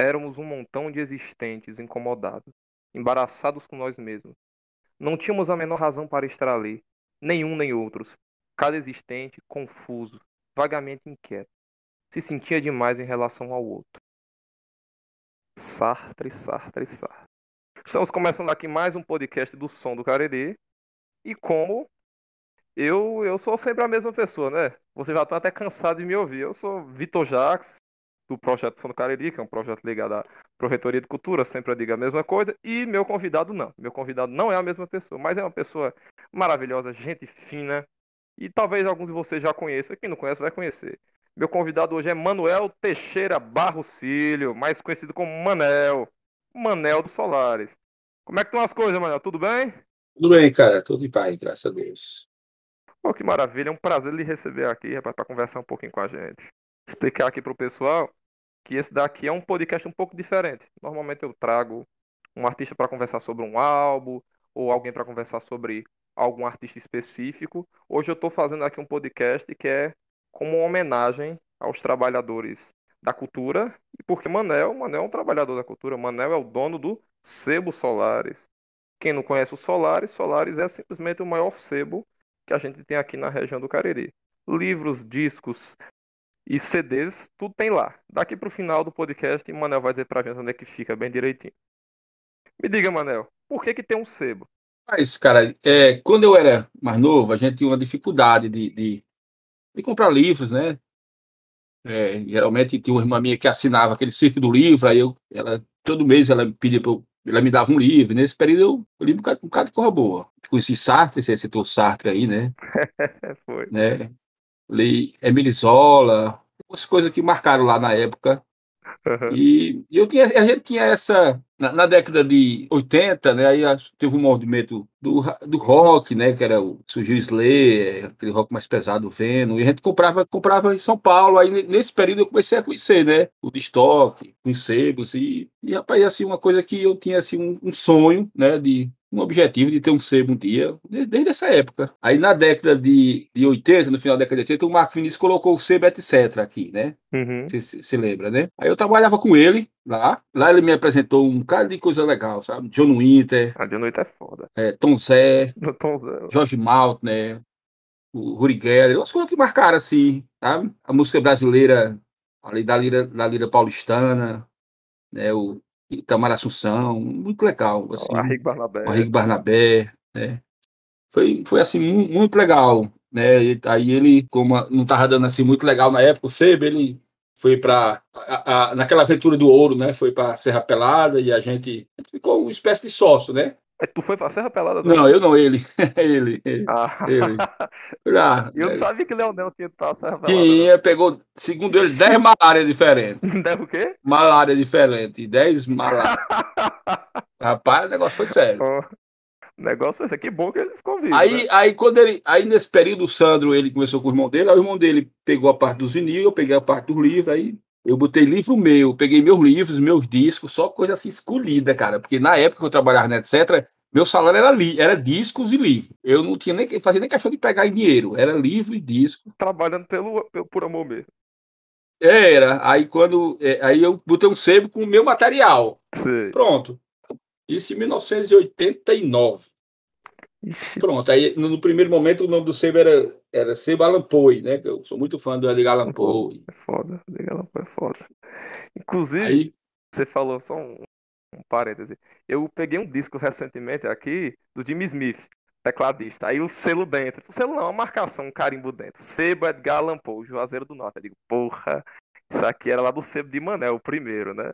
Éramos um montão de existentes incomodados, embaraçados com nós mesmos. Não tínhamos a menor razão para estar ali, nenhum nem outros. Cada existente, confuso, vagamente inquieto, se sentia demais em relação ao outro. Sartre, Sartre, Sartre. Estamos começando aqui mais um podcast do Som do Cariri. E como eu, eu sou sempre a mesma pessoa, né? Você já está até cansado de me ouvir. Eu sou Vitor Jacques, do projeto Cariri, que é um projeto ligado à Projetoria de Cultura, sempre eu digo a mesma coisa. E meu convidado não. Meu convidado não é a mesma pessoa, mas é uma pessoa maravilhosa, gente fina. E talvez alguns de vocês já conheçam. Quem não conhece vai conhecer. Meu convidado hoje é Manuel Teixeira Barrocilho, mais conhecido como Manel. Manel dos Solares. Como é que estão as coisas, Manel? Tudo bem? Tudo bem, cara. Tudo em paz, graças a Deus. Pô, que maravilha. É um prazer lhe receber aqui, rapaz, para conversar um pouquinho com a gente. Explicar aqui para o pessoal que esse daqui é um podcast um pouco diferente. Normalmente eu trago um artista para conversar sobre um álbum ou alguém para conversar sobre algum artista específico. Hoje eu estou fazendo aqui um podcast que é como uma homenagem aos trabalhadores da cultura e porque Manel, Manel é um trabalhador da cultura, Manel é o dono do Sebo Solares. Quem não conhece o Solares, Solares é simplesmente o maior sebo que a gente tem aqui na região do Cariri. Livros, discos, e CDs, tudo tem lá. Daqui pro final do podcast, Manel vai dizer pra gente onde é que fica bem direitinho. Me diga, Manel, por que que tem um sebo? Mas, cara, é, quando eu era mais novo, a gente tinha uma dificuldade de, de, de comprar livros, né? É, geralmente tinha uma irmã minha que assinava aquele círculo do livro, aí eu, ela, todo mês ela pedia pra eu, ela me dava um livro, nesse período eu, eu li um bocado, um bocado de coisa boa. Conheci Sartre, você citou Sartre aí, né? Foi. né? Li Emile Zola, umas coisas que marcaram lá na época. Uhum. E, eu tinha, a gente tinha essa, na, na, década de 80, né, aí teve um movimento do, do rock, né, que era o, surgiu o Slayer, aquele rock mais pesado, o Venom, e a gente comprava, comprava em São Paulo, aí nesse período eu comecei a conhecer, né, o Destock, conhecer, e, e rapaz, assim, uma coisa que eu tinha, assim, um, um sonho, né, de um objetivo de ter um sebo um dia, desde essa época. Aí na década de, de 80, no final da década de 80, o Marco Vinícius colocou o sebo etc. aqui, né? Uhum. Você se, se lembra, né? Aí eu trabalhava com ele lá. Lá ele me apresentou um cara de coisa legal, sabe? John Winter. A John Winter é foda. É, Tom Zé. Tom Zé. Jorge Maltner. O Ruri Geller. Umas coisas que marcaram, assim, sabe? A música brasileira, ali da lira, da lira paulistana, né? O Itamar Assunção, muito legal. Assim, o Arrigo Barnabé. O Arrigo Barnabé, né? Foi, foi assim, muito legal, né? E, aí ele, como não estava dando assim muito legal na época, o Sebe, ele foi para naquela aventura do ouro, né? Foi para Serra Pelada e a gente ficou uma espécie de sócio, né? É, tu foi pra Serra Pelada? Não, eu não, ele. ele, ele. Ah. ele. Ah, eu não sabia que Leonel tinha pra Serra Pelada. Tinha, pegou, segundo ele, 10 malárias diferentes. 10 o quê? Malária diferente, 10 malárias. Rapaz, o negócio foi sério. Oh. Negócio esse aqui bom que ele ficou vivo. Aí, né? aí, quando ele, aí nesse período, o Sandro ele começou com o irmão dele, aí o irmão dele pegou a parte dos vinil, eu peguei a parte dos livros, aí eu botei livro meu, peguei meus livros, meus discos, só coisa assim escolhida, cara. Porque na época que eu trabalhava na etc., meu salário era, li era discos e livro. Eu não tinha nem fazia nem questão de pegar em dinheiro, era livro e disco. Trabalhando pelo, pelo por amor mesmo. Era. Aí quando. É, aí eu botei um sebo com o meu material. Sim. Pronto. Isso em 1989. Ixi. Pronto, aí no, no, primeiro momento o nome do sebo era, era Sebo Alan Poe, né? Que eu sou muito fã do Edgar Allan Poe. É foda, Edgar Allan Poe é foda. Inclusive, Aí, você falou só um, um parêntese. Eu peguei um disco recentemente aqui do Jimmy Smith, tecladista. Aí o selo dentro. O selo não, uma marcação, um carimbo dentro. Sebo Edgar Allan Poe, Juazeiro do Norte. Eu digo, porra, isso aqui era lá do sebo de Manel, o primeiro, né?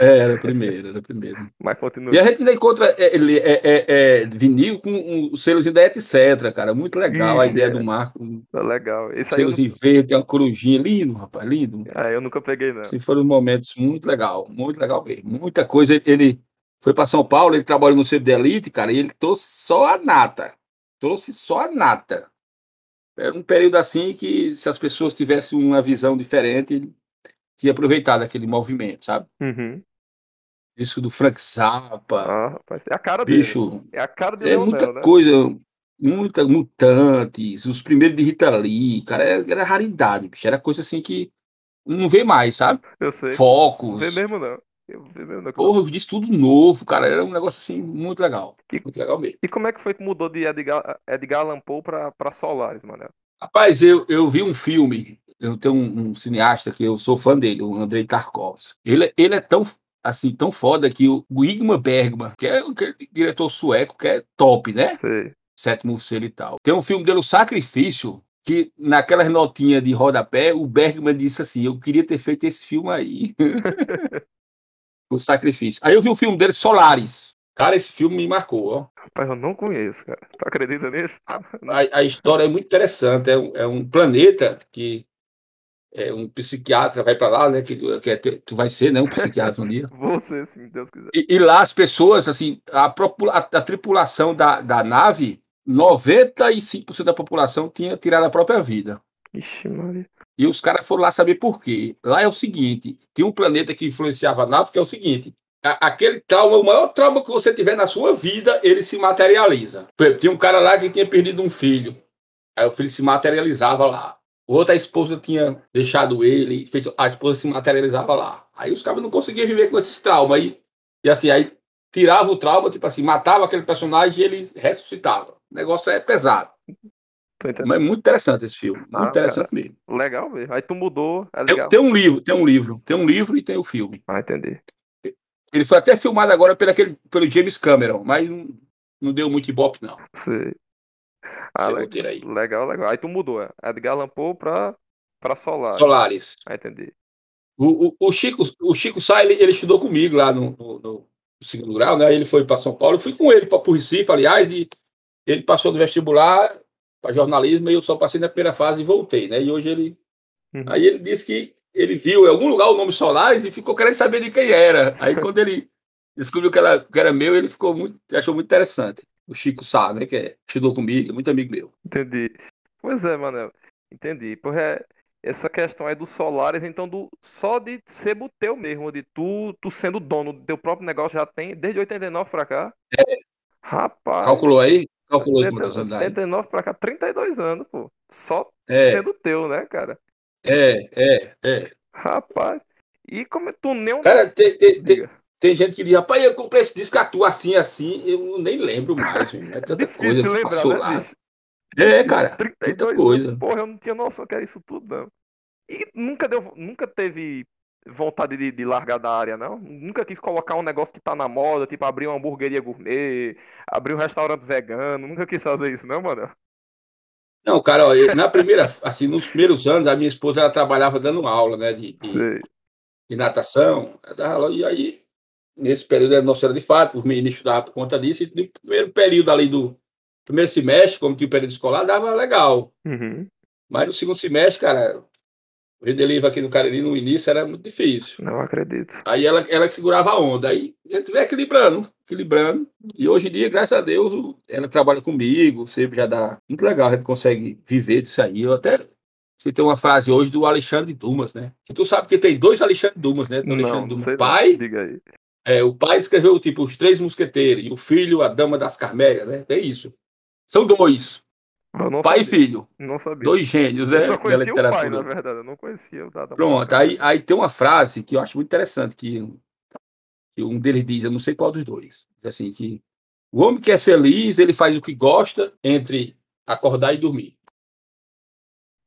É, era o primeiro, era o primeiro. Mas continua. E a gente ainda encontra é, ele, é, é, é, vinil com um, o selozinho da etc, cara. Muito legal a Ixi, ideia é. do Marco. Um Tá legal. Esse selozinho verde, tem uma corujinha lindo, rapaz, lindo. ah, eu nunca peguei, não. Assim, foram momentos muito legal, muito legal mesmo. Muita coisa. Ele foi para São Paulo, ele trabalhou no Centro de Elite, cara, e ele trouxe só a nata. Trouxe só a nata. Era um período assim que, se as pessoas tivessem uma visão diferente, tinha aproveitado aquele movimento, sabe? Uhum. Isso do Frank Zappa, Ah, rapaz, é a cara dele. bicho, É a cara de é Leonel, muita né? coisa, muita mutantes, os primeiros de Rita Lee, cara, era, era raridade, bicho, era coisa assim que não vê mais, sabe? Eu sei. Focos. Não vê mesmo não. Eu mesmo não. Porra, eu disse tudo novo, cara. Era um negócio assim muito legal. E- Muito legal mesmo. E como é que foi que mudou de Edgar, Edgar Allan Poe pra, pra Solaris, mano? Rapaz, eu, eu vi um filme. Eu tenho um, um cineasta que eu sou fã dele, o Andrei Tarkovsky. Ele, ele é tão assim tão foda que o o Ingmar Bergman, que é aquele diretor sueco que é top, né? Sei. sétimo selo e tal. Tem um filme dele, O Sacrifício, que naquelas notinhas de rodapé, o Bergman disse assim: Eu queria ter feito esse filme aí. o Sacrifício. Aí eu vi o filme dele, Solaris. Cara, esse filme me marcou. Ó. Rapaz, eu não conheço, cara. Tu acredita nisso? A, a história é muito interessante. É um, é um planeta que é um psiquiatra vai para lá, né? Que, que é tu vai ser, né? Um psiquiatra um dia. Você, sim, Deus quiser. E, e lá as pessoas, assim, a, a- a tripulação da, da nave, 95% da população tinha tirado a própria vida. Ixi, Maria. E os caras foram lá saber por quê. Lá é o seguinte: tem um planeta que influenciava a nave, que é o seguinte. a- aquele trauma, o maior trauma que você tiver na sua vida, ele se materializa. Por exemplo, tinha um cara lá que tinha perdido um filho. Aí o filho se materializava lá. O outro, a esposa tinha deixado ele, feito, a esposa se materializava lá. Aí os caras não conseguiam viver com esses traumas. Aí, e assim, aí tirava o trauma, tipo assim, matava aquele personagem e ele ressuscitava. O negócio é pesado. Mas é muito interessante esse filme. Muito Ah, interessante mesmo. Legal mesmo. Aí tu mudou, é Tem, tem um livro, tem um livro, tem um livro e tem o filme. Ah, entendi. Ele foi até filmado agora pelo, aquele, pelo James Cameron, mas não, não deu muito ibope, não. Sei. Ah, le- aí. legal, legal. Aí tu mudou, é. Edgar Allan Poe pra, pra Solar. Solares. Ah, entendi. O, o, o Chico, o Chico Sá, ele, ele estudou comigo lá no, no- no segundo grau, né? Ele foi para São Paulo, eu fui com ele para o Recife, aliás, e ele passou no vestibular para jornalismo e eu só passei na primeira fase e voltei, né? E hoje ele. Uhum. Aí ele disse que ele viu em algum lugar o nome Solares e ficou querendo saber de quem era. Aí quando ele descobriu que era, que era meu, ele ficou muito, achou muito interessante. O Chico Sá, né? Que é, estudou comigo, é muito amigo meu. Entendi. Pois é, Manel. Entendi. Porque é- essa questão aí dos solares, então, do, só de ser o teu mesmo, de tu, tu sendo dono do teu próprio negócio, já tem desde 89 pra cá. Rapaz, Calculou aí? Calculou de quantos 80 anos aí? 89 pra cá, 32 anos, pô. Só É, sendo teu, né, cara? é, é, é. Rapaz. E como tu nem um. Cara, tem, tem, Diga. Tem gente que diz, rapaz, eu comprei esse disco atua assim, assim, eu nem lembro mais, meu. é tanta coisa lembrar, passou né, lá. bicho? É, cara, tanta 32 coisa. Porra, eu não tinha noção que era isso tudo, não. E nunca deu, nunca teve vontade de, de largar da área, não? Nunca quis colocar um negócio que tá na moda, tipo abrir uma hamburgueria gourmet, abrir um restaurante vegano. Nunca quis fazer isso, não, mano? Não, cara, ó, eu- na primeira, assim, nos primeiros anos, a minha esposa, ela trabalhava dando aula, né, de, de, de natação, e aí, nesse período, era nossa era de fato, os meninos estudavam por conta disso, e no primeiro período ali do primeiro semestre, como tinha o período escolar, dava legal. Uhum. Mas no segundo semestre, cara, o delivery aqui no Cariri, no início, era muito difícil. Não acredito. Aí ela, ela segurava a onda. Aí a gente vai equilibrando, equilibrando. E hoje em dia, graças a Deus, ela trabalha comigo, sempre já dá. Muito legal, a gente consegue viver disso aí. Eu até citei uma frase hoje do Alexandre Dumas, né? Que tu sabe que tem dois Alexandre Dumas, né? Tem o Não, Alexandre não Dumas não. pai, Diga aí. É, o pai escreveu tipo Os Três Mosqueteiros, e o filho, a Dama das Carmélias, né? Tem isso. São dois, pai e sabia. filho. Não sabia. Dois gênios, né? Eu só da conhecia o pai, na verdade. Eu não conhecia o Dada Pronto, aí, aí tem uma frase que eu acho muito interessante, que, que um deles diz, eu não sei qual dos dois, diz assim, que o homem que é feliz, ele faz o que gosta entre acordar e dormir.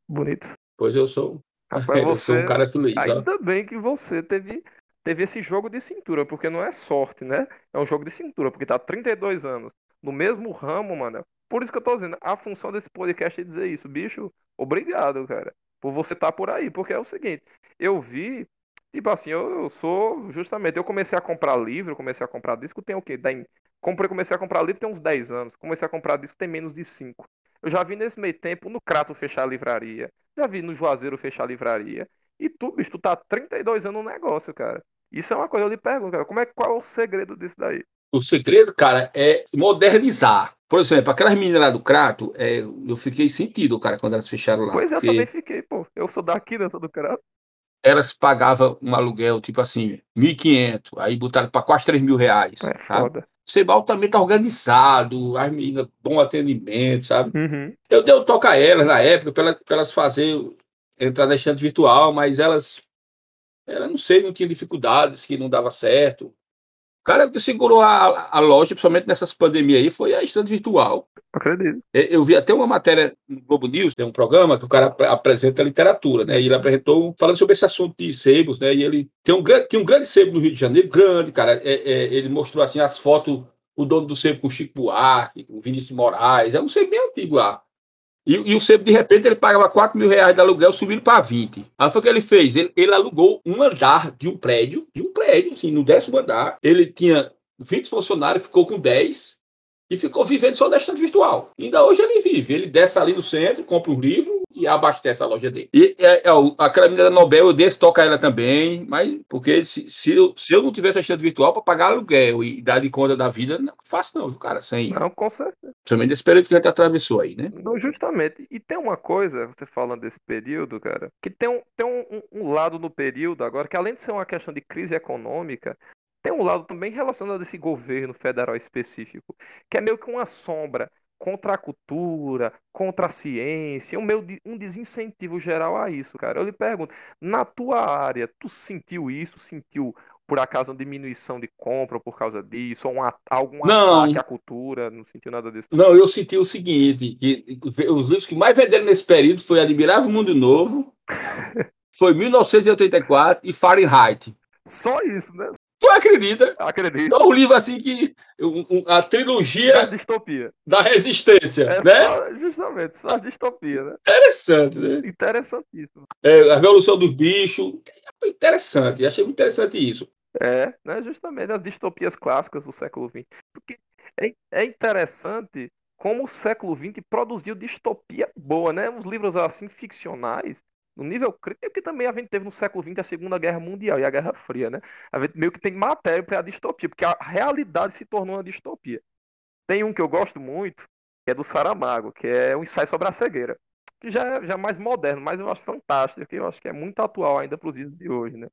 Bonito. Pois eu sou, Rapaz, eu sou você. um cara feliz, ó. Ainda bem que você teve, teve esse jogo de cintura, porque não é sorte, né? É um jogo de cintura, porque tá 32 anos no mesmo ramo, mano. Por isso que eu tô dizendo, a função desse podcast é dizer isso. Bicho, obrigado, cara, por você estar por aí. Porque é o seguinte, eu vi, tipo assim, eu, eu sou, justamente, eu comecei a comprar livro, comecei a comprar disco, tem o quê? Tem, comprei, comecei a comprar livro tem uns 10 anos. Comecei a comprar disco tem menos de 5. Eu já vi nesse meio tempo no Crato fechar a livraria. Já vi no Juazeiro fechar a livraria. E tu, bicho, tu tá há 32 anos no negócio, cara. Isso é uma coisa, eu lhe pergunto, cara, como é, qual é o segredo disso daí? O segredo, cara, é modernizar. Por exemplo, aquelas meninas lá do Crato, é, eu fiquei sentido, cara, quando elas fecharam lá. Pois é, eu também fiquei, pô. Eu sou daqui, né? Eu sou do Crato. elas pagavam um aluguel, tipo assim, 1.500, aí botaram para quase 3 mil reais. É sabe? foda. Sebal também tá organizado, as meninas, bom atendimento, sabe? Uhum. Eu dei o toque a elas na época, para elas, pra elas fazer, entrar na estante virtual, mas elas Ela, não sei, não tinha dificuldades, que não dava certo. O cara que segurou a, a loja, principalmente nessas pandemias aí, foi a estante virtual. Acredito. Eu vi até uma matéria no Globo News, tem um programa que o cara apresenta literatura, né? E ele apresentou falando sobre esse assunto de sebos, né? E ele tem um grande, tem um grande sebo no Rio de Janeiro, grande, cara. É, é, ele mostrou assim as fotos, o dono do sebo com o Chico Buarque, com o Vinícius Moraes, é um sebo bem antigo lá. E, e, o sebo, de repente, ele pagava 4 mil reais de aluguel, subindo para 20. Aí foi o que ele fez? Ele, ele, alugou um andar de um prédio, de um prédio, assim, no décimo andar. Ele tinha 20 funcionários, ficou com 10 e ficou vivendo só da estante virtual. Ainda hoje ele vive. Ele desce ali no centro, compra um livro e abastece a loja dele. E é, é, aquela menina da Nobel, eu desse toca ela também, mas porque se, se, eu, se eu não tivesse a estante virtual para pagar aluguel e dar de conta da vida, não faço não, viu, cara? Sem. Não, com certeza. Principalmente desse período que a gente atravessou aí, né? Não, justamente. E tem uma coisa, você falando desse período, cara, que tem um, tem um, um lado no período agora, que além de ser uma questão de crise econômica, tem um lado também relacionado a esse governo federal específico, que é meio que uma sombra contra a cultura, contra a ciência, um, meio, um desincentivo geral a isso, cara. Eu lhe pergunto, na tua área, tu sentiu isso? Sentiu, por acaso, uma diminuição de compra por causa disso? Ou um, algum não. ataque à cultura? Não sentiu nada disso? Não, eu senti o seguinte, que os livros que mais venderam nesse período foi Admirável Mundo Novo, foi 1984 e Fahrenheit. Só isso, né? Tu acredita? Acredito. É um livro assim que. a trilogia. Da distopia. Da resistência, é né? Só, justamente, só a distopia, né? Interessante, né? Interessantíssimo. É, a Revolução dos Bichos. Interessante, achei muito interessante isso. É, né? Justamente as distopias clássicas do século XX. Porque é, é interessante como o século XX produziu distopia boa, né? Uns livros assim ficcionais no nível crítico que também a gente teve no século XX a Segunda Guerra Mundial e a Guerra Fria, né? A gente meio que tem matéria para a distopia, porque a realidade se tornou uma distopia. Tem um que eu gosto muito, que é do Saramago, que é um ensaio sobre a cegueira, que já é, já é mais moderno, mas eu acho fantástico, que eu acho que é muito atual ainda para os dias de hoje, né?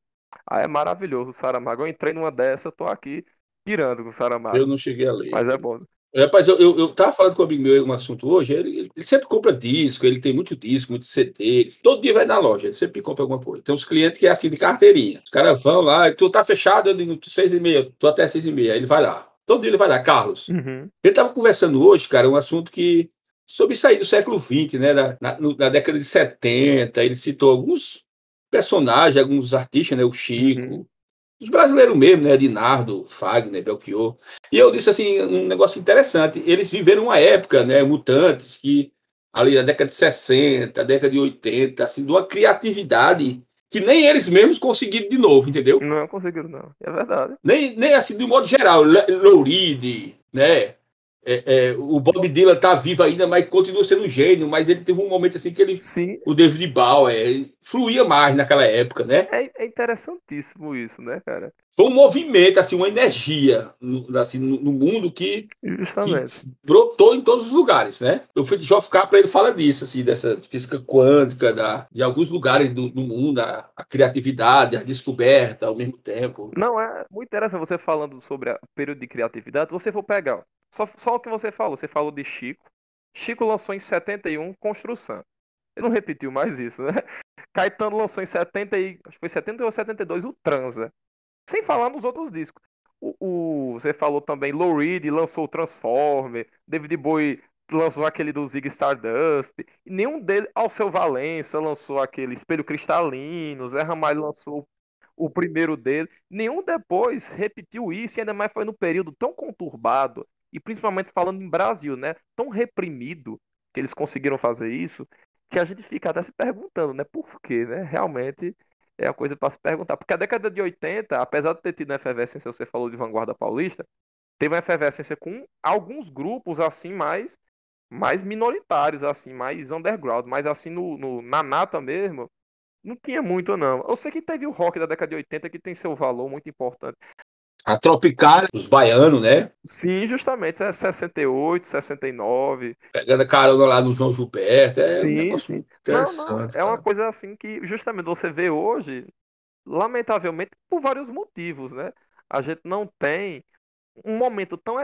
Ah, é maravilhoso o Saramago. Eu entrei numa dessa, tô aqui pirando com o Saramago. Eu não cheguei a ler. Mas é bom. Rapaz, eu, eu, eu tava falando com um amigo meu um assunto hoje, ele, ele sempre compra disco, ele tem muito disco, muito CD, todo dia vai na loja, ele sempre compra alguma coisa. Tem uns clientes que é assim de carteirinha. Os caras vão lá, tu tá fechado, eu digo, seis e meia, tô até seis e meia, aí ele vai lá. Todo dia ele vai lá, Carlos. Uhum. Ele tava conversando hoje, cara, um assunto que. Sobre aí do século XX, né? Na, na, na, década de 70, ele citou alguns personagens, alguns artistas, né? O Chico, uhum os brasileiros mesmo, né? Dinardo, Fagner, Belchior. E eu disse assim, um negócio interessante. Eles viveram uma época, né? Mutantes, que ali na década de 60, década de 80, assim, de uma criatividade que nem eles mesmos conseguiram de novo, entendeu? Não conseguiram, não. É verdade. Nem, nem assim, de um modo geral, Louride, né? É, é, o Bob Dylan tá vivo ainda, mas continua sendo um gênio, mas ele teve um momento assim que ele. Sim. O David Bauer fluía mais naquela época, né? É, é, interessantíssimo isso, né, cara? Foi um movimento, assim, uma energia no, assim, no, mundo que, Justamente. que brotou em todos os lugares, né? O Fritjof Capra ele fala disso, assim, dessa física quântica, da, de alguns lugares do, do mundo, a, a, criatividade, a descoberta ao mesmo tempo. Não, é muito interessante você falando sobre o período de criatividade. Você for pegar, só, só o que você falou. Você falou de Chico. Chico lançou em 71 Construção. Ele não repetiu mais isso, né? Caetano lançou em 70 e, acho que foi 71 ou 72 o Transa. Sem falar nos outros discos. O, o, você falou também, Lou Reed lançou o Transformer, David Bowie lançou aquele do Zig Stardust, nenhum deles, Alceu Valença lançou aquele Espelho Cristalino, Zé Ramalho lançou o primeiro dele, nenhum depois repetiu isso, e ainda mais foi no período tão conturbado e principalmente falando em Brasil, né? Tão reprimido que eles conseguiram fazer isso, que a gente fica até se perguntando, né? Por quê, né? Realmente é a coisa para se perguntar. Porque a década de 80, apesar de ter tido uma efervescência, você falou de vanguarda paulista, teve uma efervescência com alguns grupos assim mais mais minoritários, assim, mais underground, mas assim no, no, na nata mesmo, não tinha muito não. Eu sei que teve o rock da década de 80 que tem seu valor muito importante, a Tropicália, os baianos, né? Sim, justamente, é 68, 69. Pegando a carona lá no João Gilberto. É sim, um sim. Não, não, é uma coisa assim que justamente você vê hoje, lamentavelmente, por vários motivos, né? A gente não tem um momento tão,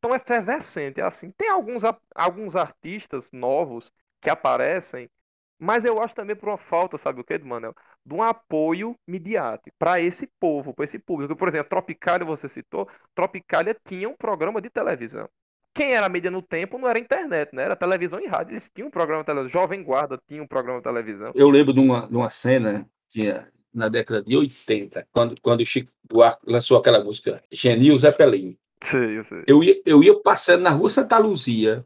tão efervescente assim. Tem alguns, alguns artistas novos que aparecem, mas eu acho também por uma falta, sabe o que, Manuel? De um apoio midiático para esse povo, para esse público. Por exemplo, Tropicália, você citou, Tropicália tinha um programa de televisão. Quem era a mídia no tempo não era internet, né? Era televisão e rádio. Eles tinham um programa de televisão. Jovem Guarda tinha um programa de televisão. Eu lembro de uma, de uma cena que na década de 80, quando, quando o Chico Buarque lançou aquela música Genil Zeppelin. Sei, eu sei. Eu ia, eu ia passando na rua Santa Luzia,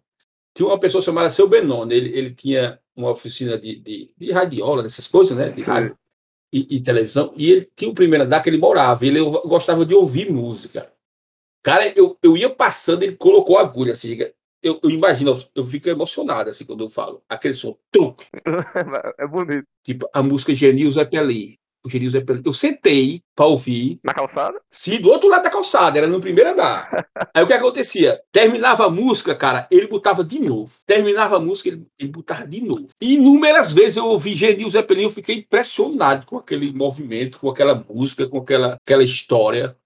tinha uma pessoa chamada Seu Benoni, ele, ele tinha uma oficina de, de, de radiola, dessas coisas, né? De rádio e, e, televisão, e ele tinha o primeiro andar que ele morava, ele gostava de ouvir música. Cara, eu, eu ia passando, ele colocou a agulha, assim, eu, eu imagino, eu, fico emocionado, assim, quando eu falo, aquele som, truque. é bonito. Tipo, a música Genil Zeppelin, o Genil Zeppelin. Eu sentei para ouvir. Na calçada? Sim, do outro lado da calçada, era no primeiro andar. Aí o que acontecia? Terminava a música, cara, ele botava de novo. Terminava a música, ele, ele botava de novo. E inúmeras vezes eu ouvi Genil Zeppelin, eu fiquei impressionado com aquele movimento, com aquela música, com aquela, aquela história.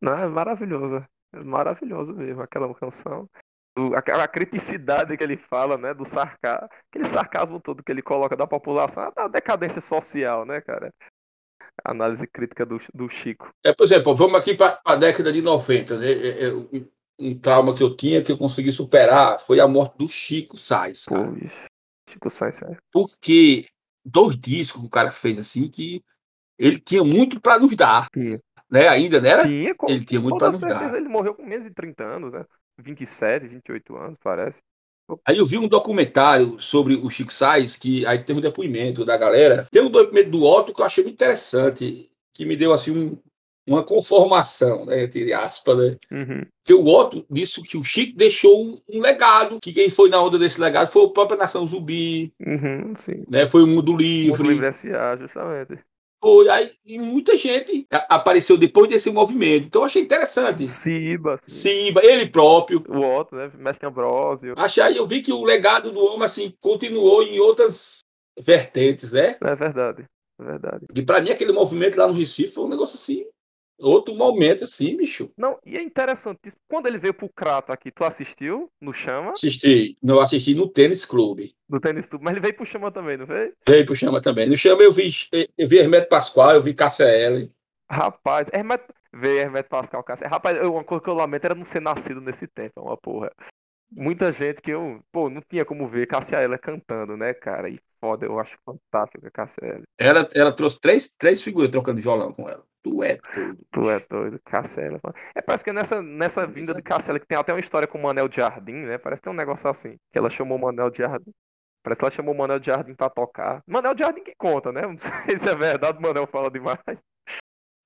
Não, é maravilhoso. É maravilhoso mesmo aquela canção. aquela criticidade que ele fala, né, do sarcasmo, aquele sarcasmo todo que ele coloca da população, da decadência social, né, cara? Análise crítica do, do Chico. É, por exemplo, vamos aqui para a década de 90, né? É, é, um, um, trauma que eu tinha que eu consegui superar foi a morte do Chico Sainz. Pô, Chico Sainz, é. Porque dois discos que o cara fez assim que ele tinha muito para nos dar. Tinha. Né? Ainda, né? Tinha, com, ele tinha muito para nos certeza, dar. Ele morreu com menos de 30 anos, né? 27, 28 anos, parece. Aí eu vi um documentário sobre o Chico Sainz, que aí tem um depoimento da galera. Tem um depoimento do Otto que eu achei muito interessante, que me deu assim um, uma conformação, né, entre aspas, né? Uhum. Que o Otto disse que o Chico deixou um, um, legado, que quem foi na onda desse legado foi o próprio Nação Zumbi, uhum, né? Foi o Mundo Livre. Mundo Livre S.A., justamente. Foi, aí e muita gente apareceu depois desse movimento. Então eu achei interessante. Siba. Siba, ele próprio. O Otto, né? Mestre Ambrosio. Achei, eu vi que o legado do homem, assim, continuou em outras vertentes, né? É verdade. É verdade. E para mim, aquele movimento lá no Recife foi um negócio assim outro momento, assim, bicho. Não, e é interessante. Quando ele veio pro Crato aqui, tu assistiu no Chama? Assisti. Não assisti no Tênis Clube. No Tênis Clube. Mas ele veio pro Chama também, não veio? Veio pro Chama também. No Chama eu vi, eu vi Hermeto Pascoal, eu vi Cássia L. Rapaz, Hermeto... Veio Hermeto Pascoal, Cássia. Rapaz, uma coisa que eu lamento era não ser nascido nesse tempo, é uma porra. Muita gente que eu, pô, não tinha como ver Cássia Eller cantando, né, cara? E foda, eu acho fantástico a Cássia Eller. Ela, ela trouxe três, três figuras trocando violão com ela. Tu é doido. Tu é doido, Cassela. É, parece que é nessa, nessa vinda de Cassela que tem até uma história com o Manel de Jardim, né? Parece que tem um negócio assim. Que ela chamou o Manel de Jardim. Parece que ela chamou o Manel Jardim pra tocar. Manel Jardim que conta, né? Não sei se é verdade, o Manel fala demais.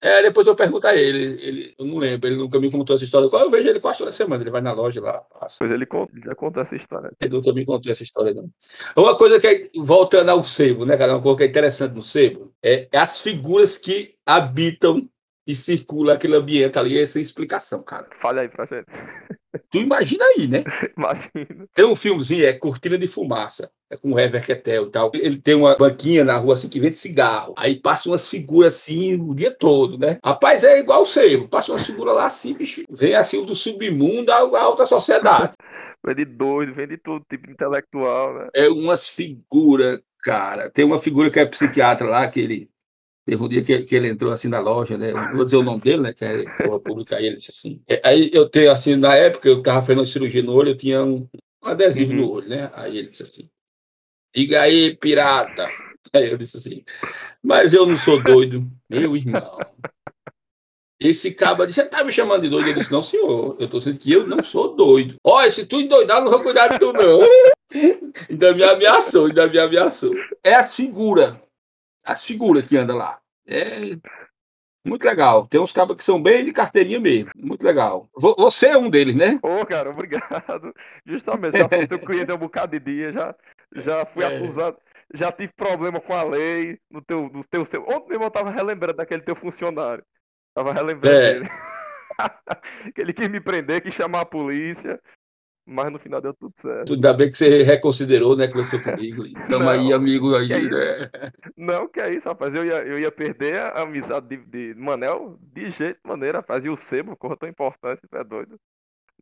É, depois eu pergunto a ele, ele, eu não lembro, ele nunca me contou essa história. Eu vejo ele quase toda semana, ele vai na loja lá. Passa. Pois ele, conta, já contou essa história. Ele nunca me contou essa história, não. Uma coisa que, é, voltando ao sebo, né, cara, uma coisa que é interessante no sebo, é, é as figuras que habitam e circula aquele ambiente ali, essa explicação, cara. Fale aí pra gente. Tu imagina aí, né? Imagina. Tem um filmezinho, é Cortina de Fumaça, é com o Hever Ketel e tal. Ele tem uma banquinha na rua assim que vende cigarro. Aí passa umas figuras assim o dia todo, né? Rapaz, é igual o sebo. Passa umas figuras lá assim, bicho. Vem assim do submundo à alta sociedade. Vende doido, vende tudo, tipo intelectual, né? É umas figuras, cara. Tem uma figura que é psiquiatra lá, que ele Teve um dia que, que, ele entrou assim na loja, né? Não vou dizer o nome dele, né? Que é, vou publicar ele disse assim. É, aí eu tenho assim, na época eu tava fazendo cirurgia no olho, eu tinha um, um adesivo uhum. no olho, né? Aí ele disse assim: Diga aí, pirata. Aí eu disse assim: Mas eu não sou doido, meu irmão. Esse cabo disse: Você tá me chamando de doido? Eu disse: Não, senhor, eu tô dizendo que eu não sou doido. Olha, se tu endoidar, não vou cuidar de tu, não. ainda me ameaçou, ainda me ameaçou. É as figuras as figuras que andam lá. É muito legal. Tem uns cabos que são bem de carteirinha mesmo. Muito legal. Você é um deles, né? Ô, oh, cara, obrigado. Justamente, já sou seu cliente há um bocado de dia, já, já fui é. acusado, já tive problema com a lei no teu, no teu seu. Ontem mesmo eu tava relembrando daquele teu funcionário. Tava relembrando é. dele. que ele quis me prender, quis chamar a polícia. Mas no final deu tudo certo. Ainda bem que você reconsiderou, né? Conversou comigo. Tamo aí, amigo aí, é né? Não, que é isso, rapaz. Eu ia, eu ia perder a amizade de, de Manel de jeito maneira, rapaz. E o sebo, corra tão importante, é doido.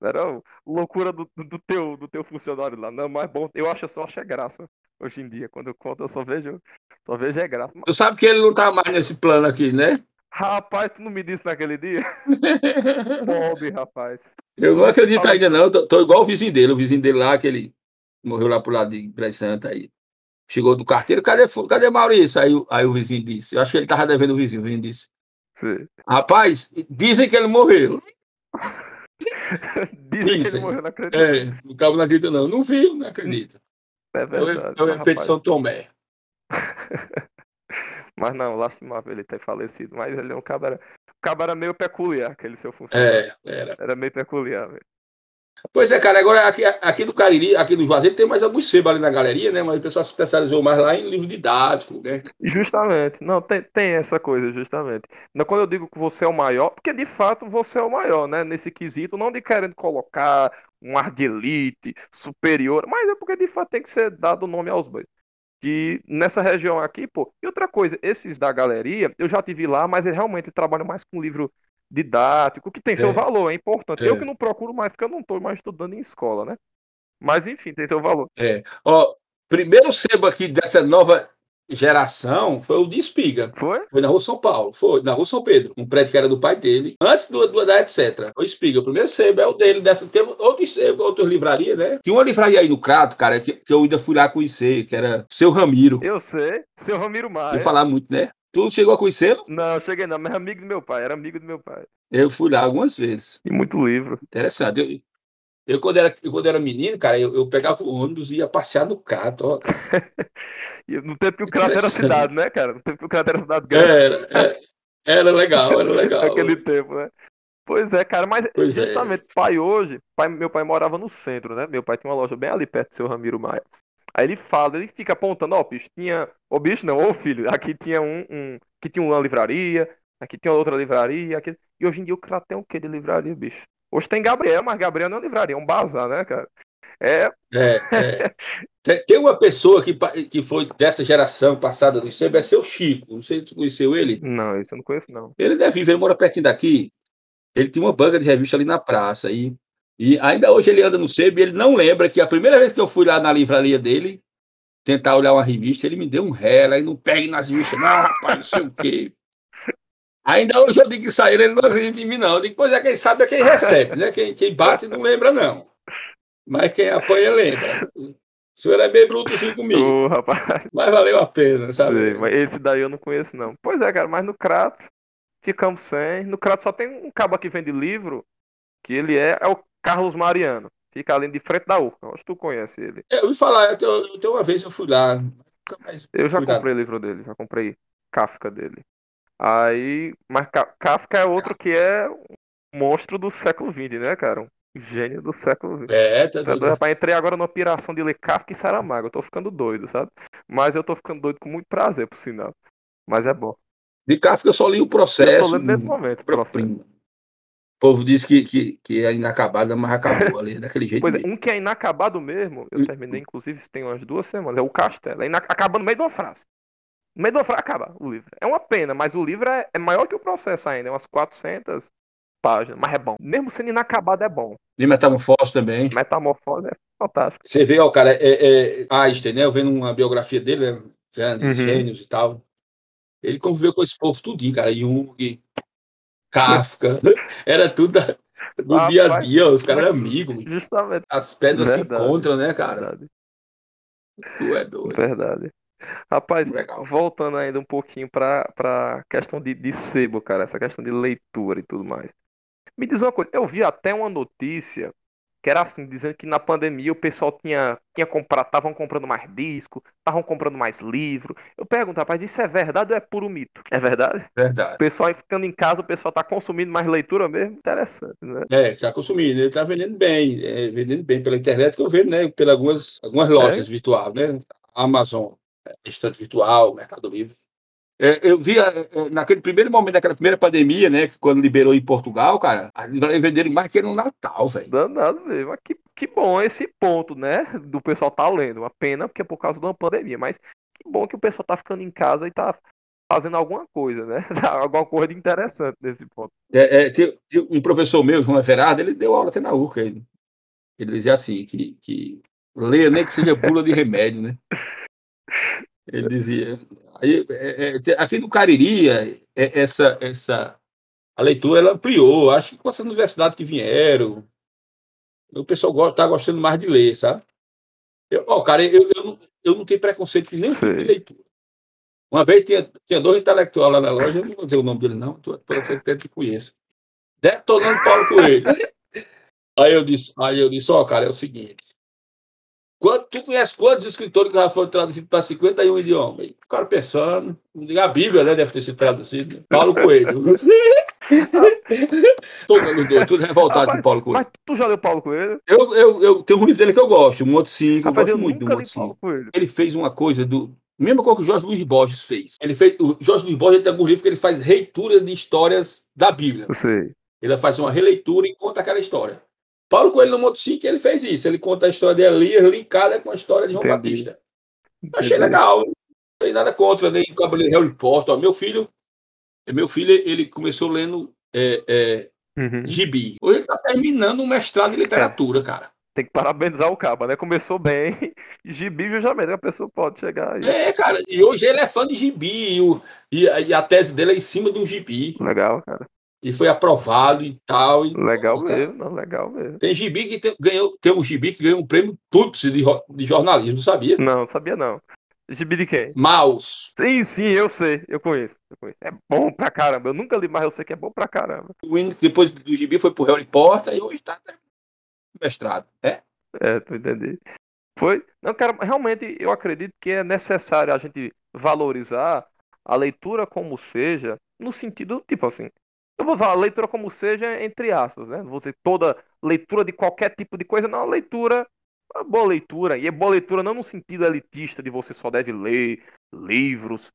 Era loucura do, do, teu, do teu funcionário lá. Não, mas bom, eu acho só achei graça. Hoje em dia, quando eu conto, eu só vejo, só vejo é graça. Tu sabe que ele não tá mais nesse plano aqui, né? Rapaz, tu não me disse naquele dia? Pobre, rapaz. Eu não acredito ainda, não. Tô, tô, igual o vizinho dele, o vizinho dele lá, que ele morreu lá pro lado de Grande Santa aí. Chegou do carteiro, cadê, cadê Maurício? Aí, aí o vizinho disse. Eu acho que ele tava devendo o vizinho, o vizinho disse. Sim. Rapaz, dizem que ele morreu. dizem, dizem, que ele morreu, não acredito. É, o cabo não acredita, não. Não viu, não acredita. É verdade. É o efeito São Tomé. Mas não, lastimável ele ter falecido. Mas ele é um cabra. O cabra era meio peculiar, aquele seu funcionário. É, era. Era meio peculiar, velho. Pois é, cara, agora aqui, aqui do Cariri, aqui do Juazeiro, tem mais alguns sebos ali na galeria, né? Mas o pessoal se especializou mais lá em livro didático, né? Justamente. Não, tem, tem essa coisa, justamente. Quando eu digo que você é o maior, porque de fato você é o maior, né? Nesse quesito, não de querendo colocar um ar de elite superior, mas é porque de fato tem que ser dado o nome aos bois que nessa região aqui, pô. E outra coisa, esses da galeria, eu já tive lá, mas eles realmente trabalham mais com livro didático, que tem é. seu valor, é importante. É. Eu que não procuro mais, porque eu não estou mais estudando em escola, né? Mas enfim, tem seu valor. É. Ó, primeiro sebo aqui dessa nova geração foi o de Espiga. Foi? Foi na Rua São Paulo. Foi, na Rua São Pedro. Um prédio que era do pai dele. Antes do, do da etc. O Espiga. O primeiro sebo é o dele. Dessa, teve outros sebo, outras livrarias, né? Tinha uma livraria aí no Crato, cara, que, que eu ainda fui lá conhecer, que era Seu Ramiro. Eu sei. Seu Ramiro Maia. Vou falar muito, né? Tu chegou a conhecê-lo? Não, cheguei não, mas amigo do meu pai, era amigo do meu pai. Eu fui lá algumas vezes. E muito livro. Interessante. Eu, eu, quando, era, eu, quando era menino, cara, eu, eu pegava o ônibus e ia passear no Crato. Ó. no tempo que o Crato era cidade, né, cara? No tempo que o Crato era cidade grande. Era, era, era legal, era legal. Naquele tempo, né? Pois é, cara, mas pois é. justamente, é. pai hoje, pai, meu pai morava no centro, né? Meu pai tinha uma loja bem ali perto do seu Ramiro Maia. Aí ele fala, ele fica apontando, ó, oh, bicho, tinha. Ô, oh, bicho, não, ô filho, aqui tinha um, um. Aqui tinha uma livraria, aqui tinha outra livraria. Aqui... E hoje em dia o cara tem o que de livraria, bicho? Hoje tem Gabriel, mas Gabriel não é livraria, é um bazar, né, cara? É. é, é. Tem, tem, uma pessoa que, que foi dessa geração passada do ICB, é seu Chico. Não sei se tu conheceu ele. Não, isso eu não conheço, não. Ele deve viver, ele mora pertinho daqui. Ele tinha uma banca de revista ali na praça. E, e ainda hoje ele anda no SEB e ele não lembra que a primeira vez que eu fui lá na livraria dele, tentar olhar uma revista, ele me deu um ré, aí não pegue nas revistas, não, rapaz, não sei o quê. Ainda hoje eu digo que saíram, ele não acredita em mim, não. Eu digo, pois é, quem sabe é quem recebe, né? Quem, quem bate não lembra, não. Mas quem apanha lembra. O senhor é bem brutozinho comigo. Oh, rapaz. Mas valeu a pena, sabe? Sim, mas esse daí eu não conheço, não. Pois é, cara, mas no Crato ficamos sem. No Crato só tem um cabo que vende livro, que ele é, é o Carlos Mariano. Fica ali de frente da Urca. Acho que tu conhece ele. É, eu ouvi falar, eu, eu, eu, uma vez eu fui lá. Eu já comprei o livro dele, já comprei Kafka dele. Aí, mas Kafka é outro que é um monstro do século XX, né, cara? Um gênio do século XX. É, tá doido. Rapaz, entrei agora numa piração de ler Kafka e Saramago. Eu tô ficando doido, sabe? Mas eu tô ficando doido com muito prazer, por sinal. Mas é bom. De Kafka eu só li o processo. Eu tô lendo nesse momento. Processo. O povo diz que, que, que é inacabado, mas acabou ali, daquele jeito. Pois é, um que é inacabado mesmo, eu terminei, inclusive, tem umas duas semanas, é o Castelo. É acaba no meio de uma frase. No meio frase acaba o livro. É uma pena, mas o livro é, é maior que o processo ainda, é umas 400 páginas, mas é bom. Mesmo sendo inacabado, é bom. E Metamorfose também. Metamorfose é fantástico. Você vê, ó, cara, é, é Einstein, né? Eu vendo uma biografia dele, né? Grandes uhum. gênios e tal. Ele conviveu com esse povo tudinho, cara. Jung, Kafka, era tudo do ah, dia a dia, os caras eram amigos. Justamente. As pedras Verdade. se encontram, né, cara? Verdade. Tu é doido. Verdade. Rapaz, Legal. voltando ainda um pouquinho para a questão de, de sebo, cara, essa questão de leitura e tudo mais. Me diz uma coisa, eu vi até uma notícia que era assim, dizendo que na pandemia o pessoal tinha, tinha comprado, estavam comprando mais disco, estavam comprando mais livro. Eu pergunto, rapaz, isso é verdade ou é puro mito? É verdade? Verdade. O pessoal ficando em casa, o pessoal está consumindo mais leitura mesmo? Interessante, né? É, está consumindo, ele está vendendo bem, é, vendendo bem pela internet, que eu vejo, né, pelas algumas, algumas lojas é? virtuais, né? Amazon, estante virtual, Mercado Livre. É, eu vi é, é, naquele primeiro momento daquela primeira pandemia, né? Quando liberou em Portugal, cara, as livrarias venderam mais que no Natal, velho. Danado mesmo. Mas que, que bom esse ponto, né? Do pessoal tá lendo. Uma pena, porque é por causa de uma pandemia. Mas que bom que o pessoal tá ficando em casa e tá fazendo alguma coisa, né? alguma coisa de interessante nesse ponto. É, é, tem, tem um professor meu, João Everardo, ele deu aula até na URCA. Ele, ele dizia assim, que, que leia nem que seja bula de remédio, né? Ele dizia. Aí, é, é, aqui no Cariri, é, essa, essa, a leitura ela ampliou. Acho que com essas universidades que vieram, o pessoal está gostando mais de ler, sabe? Eu, ó, cara, eu, eu, não, eu não tenho preconceito nenhum tipo de leitura. Uma vez tinha, tinha dois intelectuais lá na loja, eu não vou dizer o nome dele, não, pode ser que até te conheça. Detonando Paulo Coelho. aí eu disse, aí eu disse, ó, cara, é o seguinte. Quanto, tu conhece quantos escritores que já foram traduzidos para 51 idiomas? O cara pensando, a Bíblia, né, deve ter sido traduzida. Paulo Coelho. Todo tudo revoltado Rapaz, com Paulo Coelho. Mas tu já leu Paulo Coelho? Eu, eu, eu tenho um livro dele que eu gosto, um outro sim, eu gosto eu muito do outro sim. Ele fez uma coisa do. Mesma coisa que o Jorge Luiz Borges fez. Ele fez. O Jorge Luiz Borges tem alguns livros que ele faz reitura de histórias da Bíblia. Eu sei. Ele faz uma releitura e conta aquela história. Paulo Coelho no Moto 5, ele fez isso. Ele conta a história de Elias linkada com a história de João Entendi. Batista. Entendi. Achei legal. Não tem nada contra, nem cabelo Harry Potter. Meu filho, meu filho, ele começou lendo é, é, uhum. gibi. Hoje ele está terminando um mestrado em literatura, é. cara. Tem que parabenizar o cabo, né? Começou bem. Gibi justamente a pessoa pode chegar aí. É, cara. E hoje ele é fã de gibi. E, o, e, e a tese dele é em cima do gibi. Legal, cara e foi aprovado e tal. E, legal mesmo, não, legal mesmo. Tem gibi que tem, ganhou, tem um gibi que ganhou um prêmio Tuts de, de jornalismo, sabia? Não, sabia não. Gibi de quem? Maus. Sim, sim, eu sei, eu conheço, eu conheço. É bom pra caramba. Eu nunca li, mas eu sei que é bom pra caramba. O depois do gibi foi pro Harry Potter e hoje tá mestrado, é? É, tu entendendo. Foi. Não, cara, realmente eu acredito que é necessário a gente valorizar a leitura como seja, no sentido, tipo assim, eu vou falar leitura como seja, entre aspas, né? Você toda leitura de qualquer tipo de coisa, não, leitura, uma boa leitura. E é boa leitura não no sentido elitista de você só deve ler livros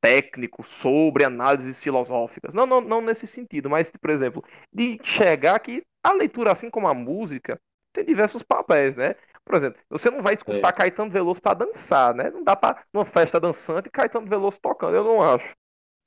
técnicos sobre análises filosóficas. Não, não, não nesse sentido, mas, por exemplo, de enxergar que a leitura, assim como a música, tem diversos papéis, né? Por exemplo, você não vai escutar é. Caetano Veloso para dançar, né? Não dá para numa festa dançante Caetano Veloso tocando, eu não acho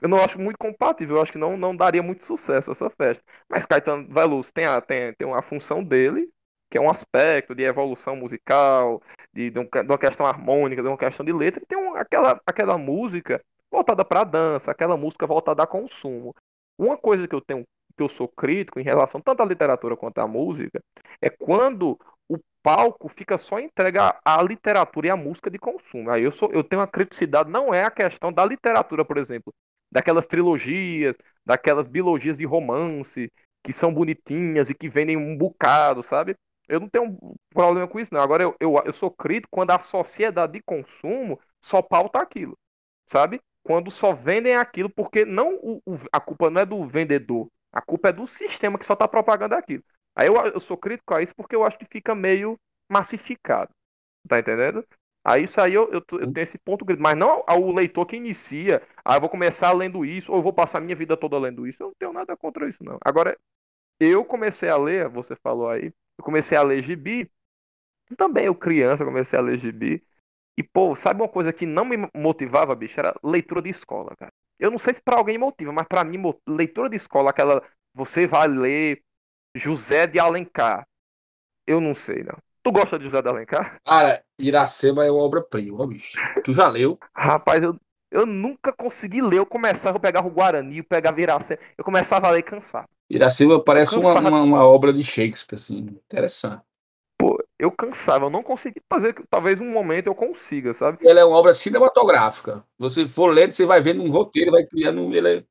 eu não acho muito compatível, eu acho que não, não daria muito sucesso essa festa. Mas Caetano Veloso tem a, tem, tem uma função dele, que é um aspecto de evolução musical, de, de, um, de uma questão harmônica, de uma questão de letra, e tem um, aquela, aquela música voltada para dança, aquela música voltada a consumo. Uma coisa que eu tenho, que eu sou crítico em relação tanto à literatura quanto à música, é quando o palco fica só entregue à literatura e à música de consumo. Aí eu, sou, eu tenho uma criticidade, não é a questão da literatura, por exemplo, daquelas trilogias, daquelas biologias de romance que são bonitinhas e que vendem um bocado, sabe? Eu não tenho problema com isso, não. Agora, eu, eu, eu sou crítico quando a sociedade de consumo só pauta aquilo, sabe? Quando só vendem aquilo, porque não o, o, a culpa não é do vendedor, a culpa é do sistema que só está propagando aquilo. Aí eu, eu sou crítico a isso porque eu acho que fica meio massificado. Tá entendendo? Aí isso aí eu, eu, eu, tenho esse ponto grande, mas não ao leitor que inicia, ah, eu vou começar lendo isso, ou eu vou passar minha vida toda lendo isso. Eu não tenho nada contra isso, não. Agora, eu comecei a ler, você falou aí, eu comecei a ler gibi, também eu criança comecei a ler gibi, e pô, sabe uma coisa que não me motivava, bicho? Era leitura de escola, cara. Eu não sei se para alguém motiva, mas para mim, leitura de escola, aquela, você vai ler José de Alencar, eu não sei, não. Tu gosta de José de Alencar? Cara, Iracema é uma obra-prima, bicho. Tu já leu? Rapaz, eu, eu nunca consegui ler. Eu começava, eu pegava o Guarani, eu pegava Iracema. Eu começava a ler cansado. Iracema parece uma, uma, uma, obra de Shakespeare, assim. Interessante. Pô, eu cansava, eu não consegui fazer. Talvez um momento eu consiga, sabe? Ela é uma obra cinematográfica. Você for lendo, você vai vendo um roteiro, vai criando. Ele é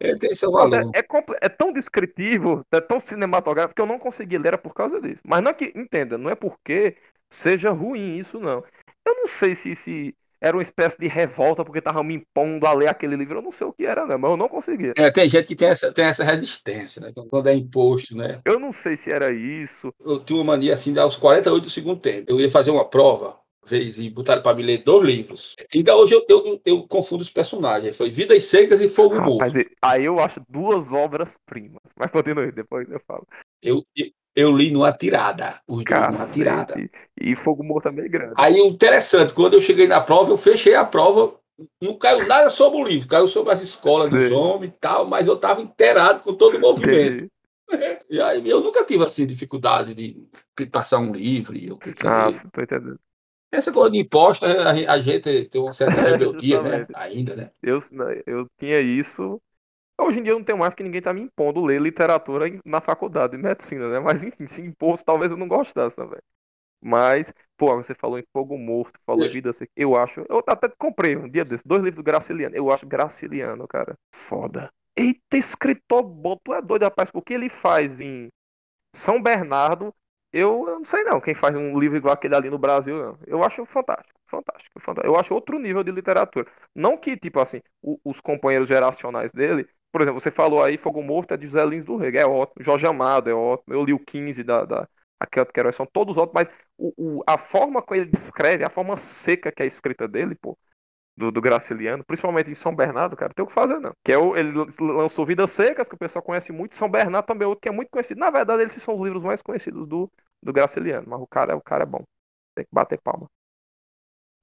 ele tem seu valor. É, é, é, tão descritivo, é tão cinematográfico que eu não consegui ler por causa disso. Mas não é que, entenda, não é porque seja ruim isso, não. Eu não sei se, se era uma espécie de revolta porque tava me impondo a ler aquele livro. Eu não sei o que era, não, mas eu não conseguia. É, tem gente que tem essa, tem essa resistência, né? Quando é imposto, né? Eu não sei se era isso. Eu tinha uma mania assim, aos 48 do segundo tempo. Eu ia fazer uma prova vez e botaram para me ler dois livros. Ainda hoje eu, eu, eu, confundo os personagens. Foi Vidas Secas e Fogo ah, Morto. Aí eu acho duas obras-primas. Mas continue, depois eu falo. Eu, eu li numa tirada. Os dois numa tirada. E Fogo Morto é meio grande. Aí o interessante, quando eu cheguei na prova, eu fechei a prova. Não caiu nada sobre o livro, caiu sobre as escolas Sim. dos homens e tal, mas eu estava inteirado com todo o movimento. E aí eu nunca tive assim dificuldade de passar um livro. E eu, ah, tô entendendo. Essa coisa de imposto, a, a gente tem uma certa rebeldia, né? Ainda, né? Eu, né, eu tinha isso. Hoje em dia eu não tenho mais porque ninguém tá me impondo ler literatura na faculdade de medicina, né? Mas enfim, se imposto, talvez eu não gostasse também. Mas, pô, você falou em Fogo Morto, falou em é. Vida Seca. Eu acho. Eu até comprei um dia desses, dois livros do Graciliano. Eu acho Graciliano, cara. Foda. Eita, escritor bom, tu é doido, rapaz. O que ele faz em São Bernardo, eu, eu, não sei não. Quem faz um livro igual aquele ali no Brasil, não. Eu acho fantástico, fantástico, fantástico. Eu acho outro nível de literatura. Não que, tipo assim, o, os companheiros geracionais dele. Por exemplo, você falou aí, Fogo Morto é de José Lins do Rego, é ótimo. Jorge Amado é ótimo. Eu li o 15 da, da aquela que Queiroz, são todos ótimos, mas o, o, a forma como ele descreve, a forma seca que é a escrita dele, pô, do, do Graciliano, principalmente em São Bernardo, cara, tem o que fazer, não. Que é o, ele lançou Vidas Secas, que o pessoal conhece muito, São Bernardo também é outro que é muito conhecido. Na verdade, esses são os livros mais conhecidos do, do Graciliano, mas o cara, o cara é bom. Tem que bater palma.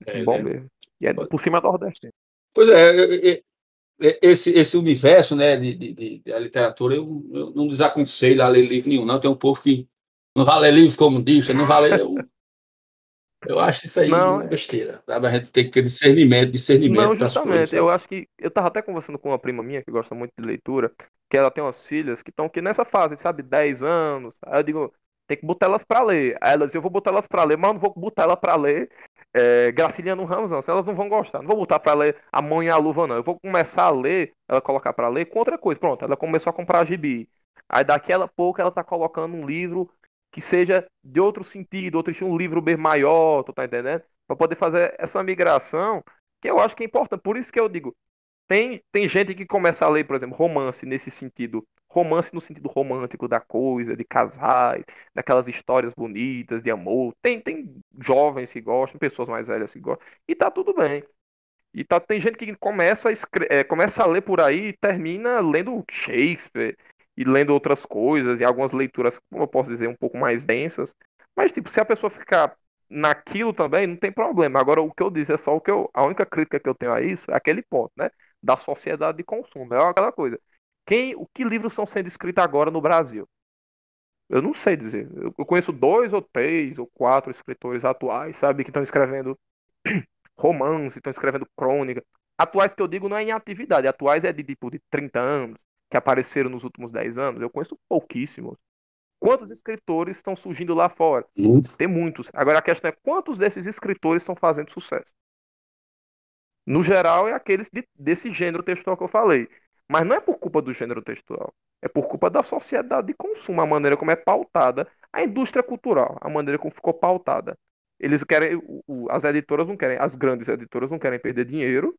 É, bom né? mesmo. E é por cima do Nordeste. Pois é, esse, esse universo né, de, de, de literatura, eu, eu, não desaconselho a ler livro nenhum, não. Tem um povo que não vale livro como diz, não vale. Eu, eu acho isso aí não, é besteira. Sabe? A gente tem que ter discernimento, discernimento. Não, justamente. eu acho que. Eu tava até conversando com uma prima minha que gosta muito de leitura, que ela tem umas filhas que estão aqui nessa fase, sabe, 10 anos. Aí eu digo, tem que botar elas para ler. Aí ela diz, eu vou botar elas para ler, mas não vou botar ela para ler é, Graciliano Ramos, não. Elas não vão gostar. Não vou botar para ler A Mão e a Luva, não. Eu vou começar a ler, ela colocar para ler com outra coisa. Pronto, ela começou a comprar gibi. Aí daqui a pouco ela tá colocando um livro que seja de outro sentido, outro estilo, um livro bem maior, tu tá entendendo? Para poder fazer essa migração, que eu acho que é importante. Por isso que eu digo, tem, tem gente que começa a ler, por exemplo, romance nesse sentido. Romance no sentido romântico da coisa, de casais, daquelas histórias bonitas de amor. Tem, tem jovens que gostam, pessoas mais velhas que gostam. E tá tudo bem. E tá, tem gente que começa a, escre é, começa a ler por aí e termina lendo Shakespeare e lendo outras coisas, e algumas leituras, como eu posso dizer, um pouco mais densas. Mas, tipo, se a pessoa ficar naquilo também, não tem problema. Agora, o que eu disse é só o que eu. A única crítica que eu tenho a isso é aquele ponto, né? Da sociedade de consumo. É aquela coisa. Quem, o que livros estão sendo escritos agora no Brasil? Eu não sei dizer. Eu conheço dois ou três ou quatro escritores atuais, sabe, que estão escrevendo romance, estão escrevendo crônica. Atuais que eu digo não é em atividade, atuais é de tipo de 30 anos, que apareceram nos últimos 10 anos, eu conheço pouquíssimos. Quantos escritores estão surgindo lá fora? Muito. Tem muitos. Agora a questão é quantos desses escritores estão fazendo sucesso? No geral, é aqueles de, desse gênero textual que eu falei. Mas não é por culpa do gênero textual. É por culpa da sociedade de consumo, a maneira como é pautada a indústria cultural, a maneira como ficou pautada. Eles querem, as editoras não querem, as grandes editoras não querem perder dinheiro.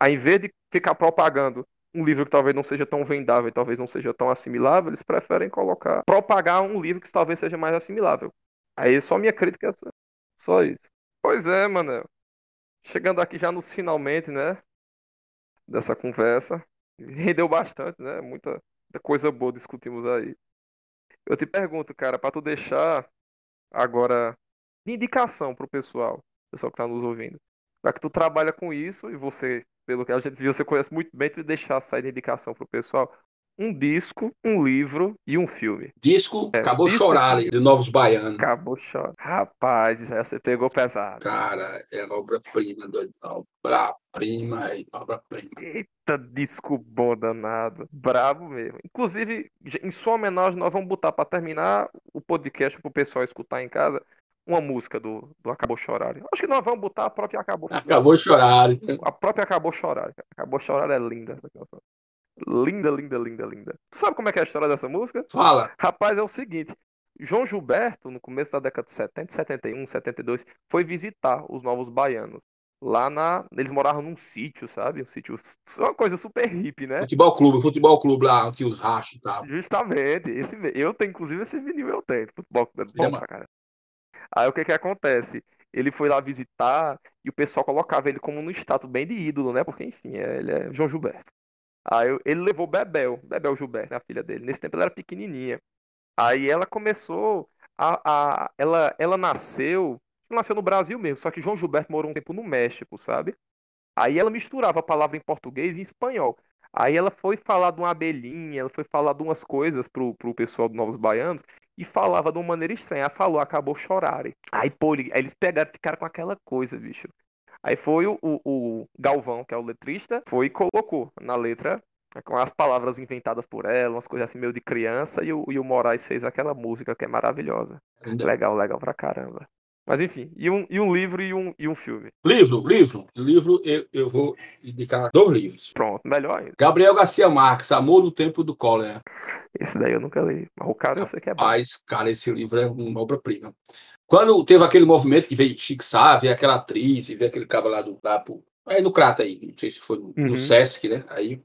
Ao invés de ficar propagando um livro que talvez não seja tão vendável, talvez não seja tão assimilável, eles preferem colocar, propagar um livro que talvez seja mais assimilável. Aí só minha crítica é só isso. Pois é, mano. Chegando aqui já nos finalmente, né? Dessa conversa. Rendeu bastante, né? Muita, muita coisa boa discutimos aí. Eu te pergunto, cara, para tu deixar agora de indicação pro pessoal, pessoal que tá nos ouvindo. Já que tu trabalha com isso e você pelo que a gente viu, você conhece muito bem, tu deixar essa indicação pro pessoal. Um disco, um livro e um filme. Disco, é, acabou disco, chorar de Novos Baianos. Acabou chorar. Rapaz, você pegou pesado. Cara, é obra-prima, do obra-prima, é obra-prima. Eita, disco bom danado. Bravo mesmo. Inclusive, em sua homenagem, nós vamos botar para terminar o podcast pro pessoal escutar em casa uma música do, do Acabou Chorar. Acho que nós vamos botar a própria Acabou Acabou Chorar. A própria Acabou Chorar. Acabou Chorar é linda. Linda, linda, linda, linda. Tu sabe como é que é a história dessa música? Fala. Rapaz, é o seguinte. João Gilberto, no começo da década de 70, 71, 72, foi visitar os Novos Baianos. Lá na. Eles moravam num sítio, sabe? Um sítio. Uma coisa super hippie, né? Futebol clube, futebol clube lá, tinha os rachos e tal. Justamente. Esse, eu tenho, inclusive, esse vinil eu tenho. Futebol é bom pra cara. Aí o que que acontece? Ele foi lá visitar e o pessoal colocava ele como no status bem de ídolo, né? Porque, enfim, é, ele é João Gilberto. Aí ele levou Bebel, Bebel Gilberto, a filha dele. Nesse tempo ela era pequenininha. Aí ela começou a, a ela, ela nasceu, nasceu no Brasil mesmo, só que João Gilberto morou um tempo no México, sabe? Aí ela misturava a palavra em português e em espanhol. Aí ela foi falar de uma abelhinha, ela foi falar de umas coisas pro, pro pessoal do Novos Baianos, e falava de uma maneira estranha. Falou, acabou chorarem. Aí, pô, aí eles pegaram, ficaram com aquela coisa, bicho. Aí foi o, o, o Galvão, que é o letrista, foi e colocou na letra né, com as palavras inventadas por ela, umas coisas assim meio de criança, e o, e o Moraes fez aquela música que é maravilhosa. Legal, legal pra caramba. Mas enfim, e um, e um livro e um, e um filme. Livro, livro. Livro, eu, eu vou indicar dois livros. Pronto, melhor ainda. Gabriel Garcia Marques, Amor no Tempo do Cólera. Esse daí eu nunca li. Mas o cara eu sei que é bom. Mas, cara, esse livro é uma obra-prima. Quando teve aquele movimento que veio Chico Sá, veio aquela atriz, veio aquele cara lá do lá pro, aí no Crata aí, não sei se foi no, no Uhum. Sesc, né? Aí,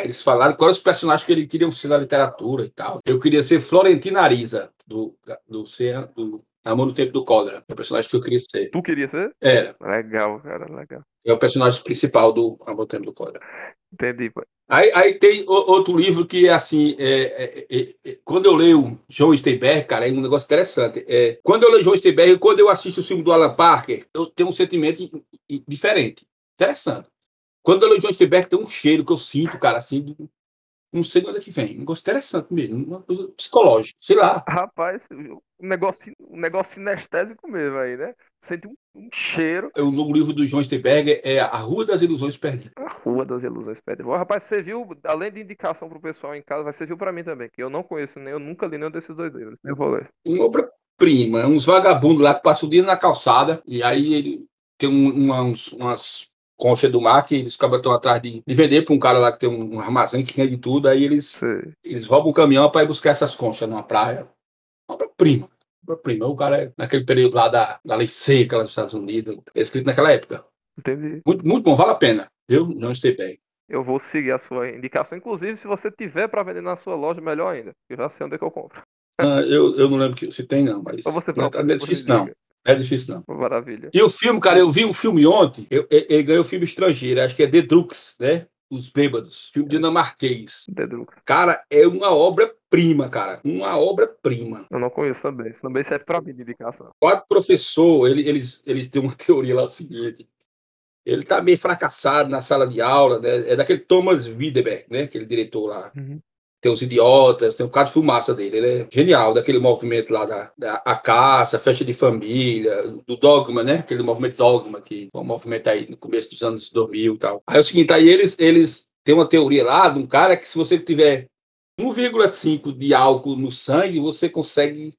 eles falaram quais os personagens que ele queriam ser na literatura e tal. Eu queria ser Florentina Arisa, do, do, do, do Amor no Tempo do Cólera. É o personagem que eu queria ser. Tu queria ser? Era. Legal, cara, legal. É o personagem principal do Amor no Tempo do Cólera. Entendi. Aí, aí tem outro livro que é assim, é, é, é, é, quando eu leio João Steinberg, cara, é um negócio interessante. É, quando eu leio João Steinberg, quando eu assisto o filme do Alan Parker, eu tenho um sentimento diferente, interessante. Quando eu leio João Steinberg, tem um cheiro que eu sinto, cara, assim, do- não sei de onde é que vem, um negócio interessante mesmo, uma coisa psicológica, sei lá. Rapaz, um negócio, um negócio sinestésico mesmo aí, né? Sente um, um cheiro. O novo livro do João Steinberg é A Rua das Ilusões Perdidas. A Rua das Ilusões Pede. Ó, Rapaz, você viu, além de indicação pro pessoal em casa, vai servir pra mim também, que eu não conheço nem, eu nunca li nenhum desses dois livros. Eu vou ler. uma obra-prima, uns vagabundos lá que passam o dia na calçada, e aí ele tem um- uma- uns- umas conchas do mar que eles acabam estão atrás de, de vender para um cara lá que tem um, um armazém que tem de tudo, aí eles, Sei. eles roubam um caminhão para ir buscar essas conchas numa praia. Obra-prima. Obra-prima. O cara é naquele período lá da, da lei seca lá nos Estados Unidos, é escrito naquela época. Entendi. Muito, muito bom, vale a pena, viu? Não Steinberg. Eu vou seguir a sua indicação. Inclusive, se você tiver pra vender na sua loja, melhor ainda. Eu já sei onde é que eu compro. Ah, eu, eu não lembro que, se tem, não, mas Ou você não, procura, não é difícil, não. é difícil, não. Maravilha. E o filme, cara, eu vi um filme ontem, eu- ele ele ganhou filme estrangeiro, acho que é The Drux, né? Os Bêbados, filme dinamarquês. Dedruca. Cara, é uma obra-prima, cara. Uma obra-prima. Eu não conheço também. Isso também serve pra mim de indicação. Quatro professor, ele- eles, eles têm uma teoria lá o seguinte. Ele tá meio fracassado na sala de aula, né? É daquele Thomas Widerberg, né? Aquele diretor lá. Uhum. Tem os idiotas, tem o caso de fumaça dele. Ele é genial, daquele movimento lá da, da a caça, festa de família, do dogma, né? Aquele movimento dogma, que foi um movimento aí no começo dos anos 2000 e tal. Aí é o seguinte, aí eles, eles têm uma teoria lá de um cara que se você tiver 1,5 de álcool no sangue, você consegue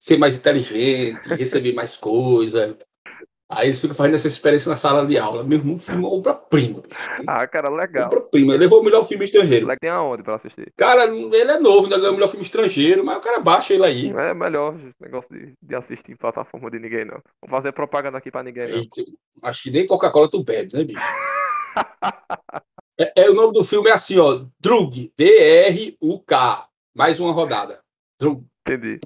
ser mais inteligente, receber mais coisa. Aí eles ficam fazendo essa experiência na sala de aula. Meu irmão, filme obra-prima. Ah, cara, legal. Obra-prima. Ele levou o melhor filme estrangeiro. Tem aonde pra assistir? Cara, ele é novo, ainda ganhou o melhor filme estrangeiro, mas o cara baixa ele aí. É melhor negócio de, de assistir em plataforma de ninguém, não. Vou fazer propaganda aqui pra ninguém, não. E, tipo, acho que nem Coca-Cola tu bebe, né, bicho? É, é, o nome do filme é assim, ó. Drug. D-R-U-K. Mais uma rodada. Drug. Entendi.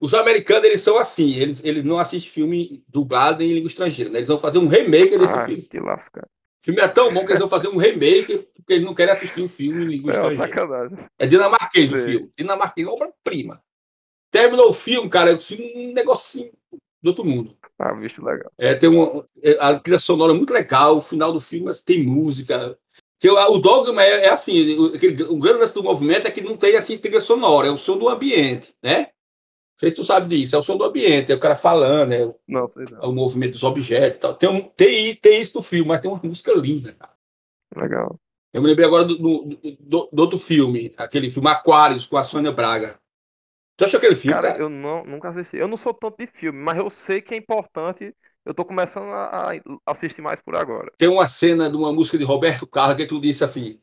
Os americanos, eles são assim. Eles, eles não assistem filme dublado em língua estrangeira. Né? Eles vão fazer um remake desse Ah, filme. que lasca. O filme é tão bom que eles vão fazer um remake porque eles não querem assistir o filme em língua É estrangeira. sacanagem. É dinamarquês o Sei. filme. Dinamarquês, obra-prima. Terminou o filme, cara, eu um negocinho do outro mundo. Ah, bicho legal. É, tem uma, é, a trilha sonora é muito legal, o final do filme tem música. Que o, o dogma é, é assim, o, aquele- o grande lance do movimento é que não tem assim trilha sonora, é o som do ambiente, né? Sei se tu sabe disso, é o som do ambiente, é o cara falando, é o, Não, não. é o movimento dos objetos e tal. Tem, um, tem, tem isso no filme, mas tem uma música linda, cara. Legal. Eu me lembrei agora do, do, do- do outro filme, aquele filme Aquários, com a Sônia Braga. Tu achou aquele filme, Cara, cara? eu não, nunca assisti. Eu não sou tanto de filme, mas eu sei que é importante. Eu tô começando a, a assistir mais por agora. Tem uma cena de uma música de Roberto Carlos que tu disse assim: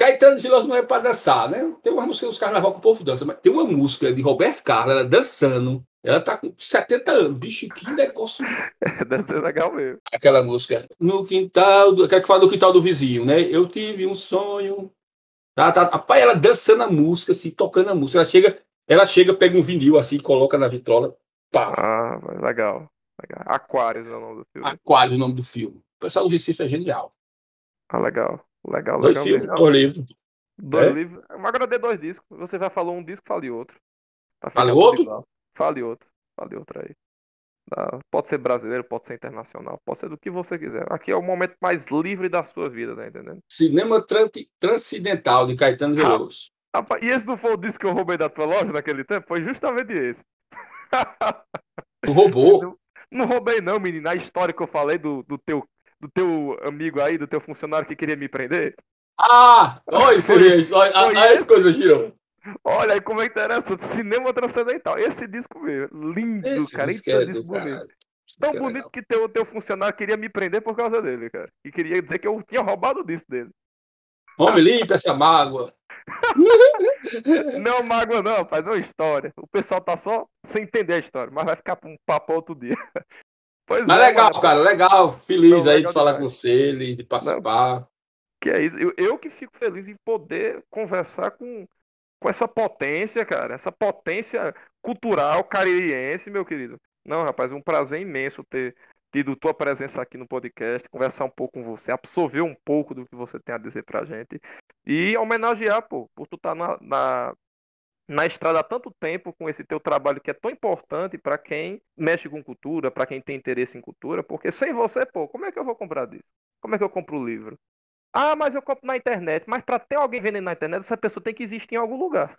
Caetano Veloso não é para dançar, né? Tem uma música dos carnaval que o povo dança, mas tem uma música de Roberto Carlos, ela dançando. Ela tá com 70 anos. Bicho, que negócio. Deve ser legal mesmo. Aquela música. No quintal, do, aquela que fala do quintal do vizinho, né? Eu tive um sonho. Tá, tá. Rapaz, ela dançando a música, assim, tocando a música. Ela chega, ela chega, pega um vinil assim, coloca na vitrola. Pá. Ah, legal. legal. Aquários é o nome do filme. Aquário, o nome do filme. O pessoal do Recife é genial. Ah, legal. Legal, Dois legal filmes, mesmo. dois livros. Dois É? livros. Agora dê dois discos. Você já falou um disco, fale outro. Fale outro? igual. Fale outro. Fale outro aí. Pode ser brasileiro, pode ser internacional, pode ser do que você quiser. Aqui é o momento mais livre da sua vida, tá entendendo? Cinema Tran- Transcendental de Caetano Veloso. Rapaz, e esse não foi o disco que eu roubei da tua loja naquele tempo? Foi justamente esse. Tu roubou? Não, não roubei não, menino. A história que eu falei do, do, teu, do teu amigo aí, do teu funcionário que queria me prender. Ah! Olha isso aí, olha, Foi olha as coisas, Girão. Olha aí como é interessante. Cinema transcendental. Esse disco mesmo. Lindo, Esse cara. disco é disco bonito. Tão é bonito legal. que teu, teu funcionário queria me prender por causa dele, cara. E queria dizer que eu tinha roubado o disco dele. Homem, limpa essa mágoa. Não, mágoa não, faz uma história. O pessoal tá só sem entender a história, mas vai ficar pra um papo outro dia. Pois Mas é, legal, mano, cara, legal. Feliz Não, aí legal de falar demais. com você, de participar. Que é isso. Eu, eu que fico feliz em poder conversar com, com essa potência, cara. Essa potência cultural caririense, meu querido. Não, rapaz, um prazer imenso ter tido tua presença aqui no podcast, conversar um pouco com você, absorver um pouco do que você tem a dizer pra gente. E homenagear, pô, por tu estar na, na, na estrada há tanto tempo com esse teu trabalho que é tão importante pra quem mexe com cultura, pra quem tem interesse em cultura, porque sem você, pô, como é que eu vou comprar disso? Como é que eu compro o livro? Ah, mas eu compro na internet. Mas para ter alguém vendendo na internet, essa pessoa tem que existir em algum lugar.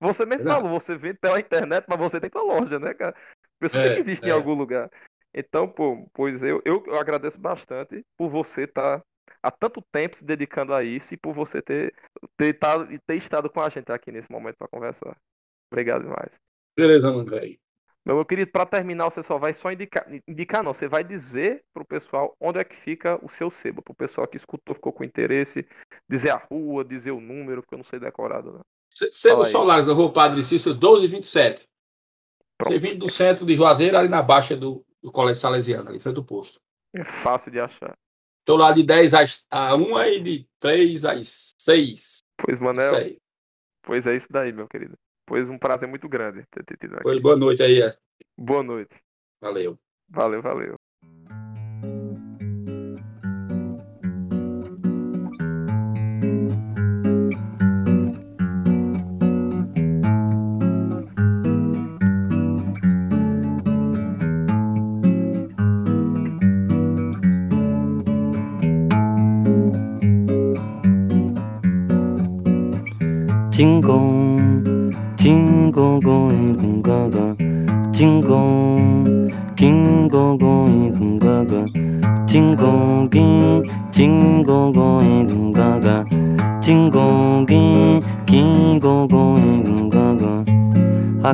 Você mesmo falou, você vende pela internet, mas você tem tua loja, né, cara? A pessoa É, tem que existir em é. algum lugar. Então, pô, pois eu, eu, eu agradeço bastante por você estar há tanto tempo se dedicando a isso e por você ter, ter, tá- ter estado com a gente aqui nesse momento para conversar. Obrigado demais. Beleza, velho. Meu, meu querido, para terminar, você só vai só indicar, indicar não, você vai dizer pro pessoal onde é que fica o seu sebo, pro pessoal que escutou, ficou com interesse, dizer a rua, dizer o número, porque eu não sei decorado, né? Sebo. Solares, da Rua Padre Cícero, 1227. Pronto. Você vindo do centro de Juazeiro, ali na baixa do, do Colégio Salesiano, ali em frente do posto. É fácil de achar. Estou lá de 10 às a 1 e de 3 às 6. Pois, Manel, aí. pois é isso daí, meu querido. Pois um prazer muito grande ter te tido aqui. Pois, boa noite aí. é. Boa noite. Valeu. Valeu, valeu.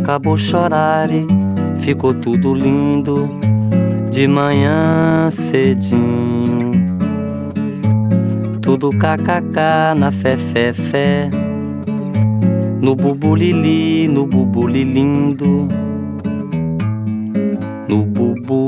Acabou chorar e ficou tudo lindo de manhã cedinho. Tudo kkk na fé, fé, fé. No bubulili, no bubulilindo. No bububulindo.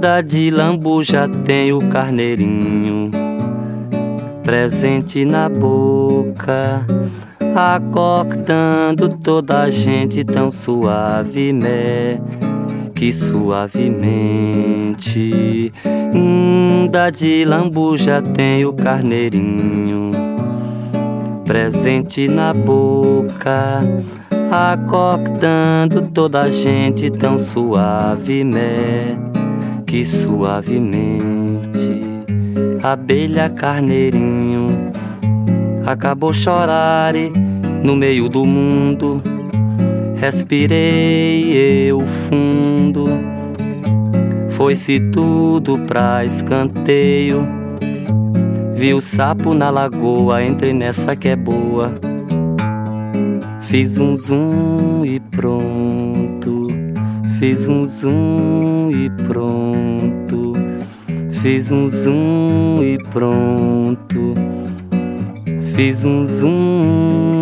Da de lambuja tem o carneirinho presente na boca, acordando toda a gente tão suave, né? Que suavemente. Da de lambuja tem o carneirinho presente na boca, acordando toda a gente tão suave, né? Que suavemente abelha carneirinho. Acabou chorar e no meio do mundo respirei eu fundo. Foi-se tudo pra escanteio. Vi o sapo na lagoa, entrei nessa que é boa. Fiz um zoom e pronto. Fiz um zoom e pronto. Fiz um zoom e pronto. Fiz um zoom